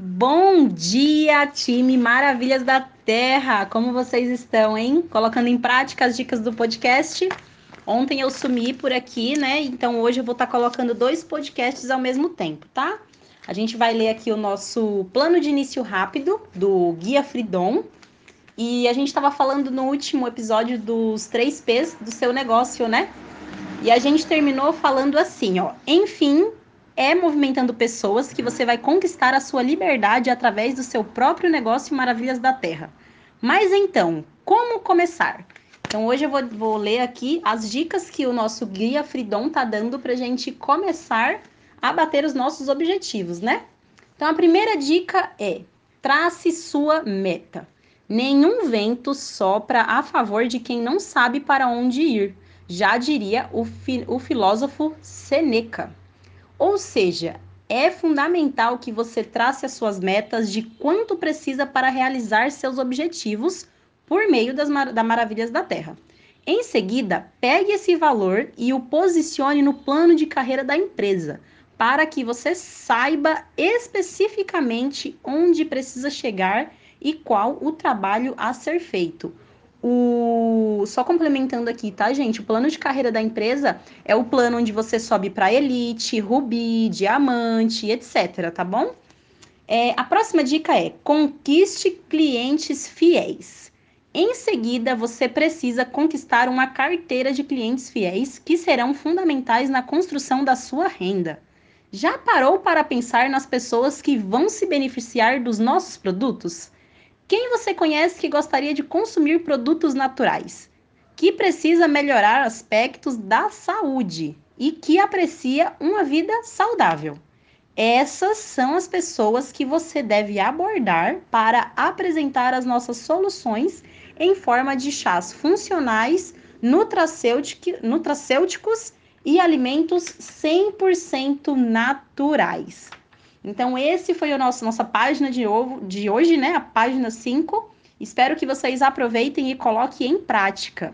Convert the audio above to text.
Bom dia, time Maravilhas da Terra! Como vocês estão, hein? Colocando em prática as dicas do podcast. Ontem eu sumi por aqui, né? Então hoje eu vou estar tá colocando dois podcasts ao mesmo tempo, tá? A gente vai ler aqui o nosso plano de início rápido do Guia Freedom. E a gente estava falando no último episódio dos três P's do seu negócio, né? E a gente terminou falando assim, ó. Enfim, é movimentando pessoas que você vai conquistar a sua liberdade através do seu próprio negócio Maravilhas da Terra. Mas então, como começar? Então hoje eu vou, vou ler aqui as dicas que o nosso guia Fridon tá dando para gente começar a bater os nossos objetivos, né? Então a primeira dica é trace sua meta. Nenhum vento sopra a favor de quem não sabe para onde ir, já diria o, fi, o filósofo Seneca. Ou seja, é fundamental que você trace as suas metas de quanto precisa para realizar seus objetivos por meio das mar da Maravilhas da Terra. Em seguida, pegue esse valor e o posicione no plano de carreira da empresa, para que você saiba especificamente onde precisa chegar e qual o trabalho a ser feito. O... Só complementando aqui, tá, gente? O plano de carreira da empresa é o plano onde você sobe para elite, rubi, diamante, etc, tá bom? É, a próxima dica é conquiste clientes fiéis. Em seguida, você precisa conquistar uma carteira de clientes fiéis que serão fundamentais na construção da sua renda. Já parou para pensar nas pessoas que vão se beneficiar dos nossos produtos? Quem você conhece que gostaria de consumir produtos naturais, que precisa melhorar aspectos da saúde e que aprecia uma vida saudável? Essas são as pessoas que você deve abordar para apresentar as nossas soluções em forma de chás funcionais, nutracêuticos e alimentos 100% naturais. Então, esse foi a nosso, nossa página de, ovo, de hoje, né? A página 5. Espero que vocês aproveitem e coloquem em prática.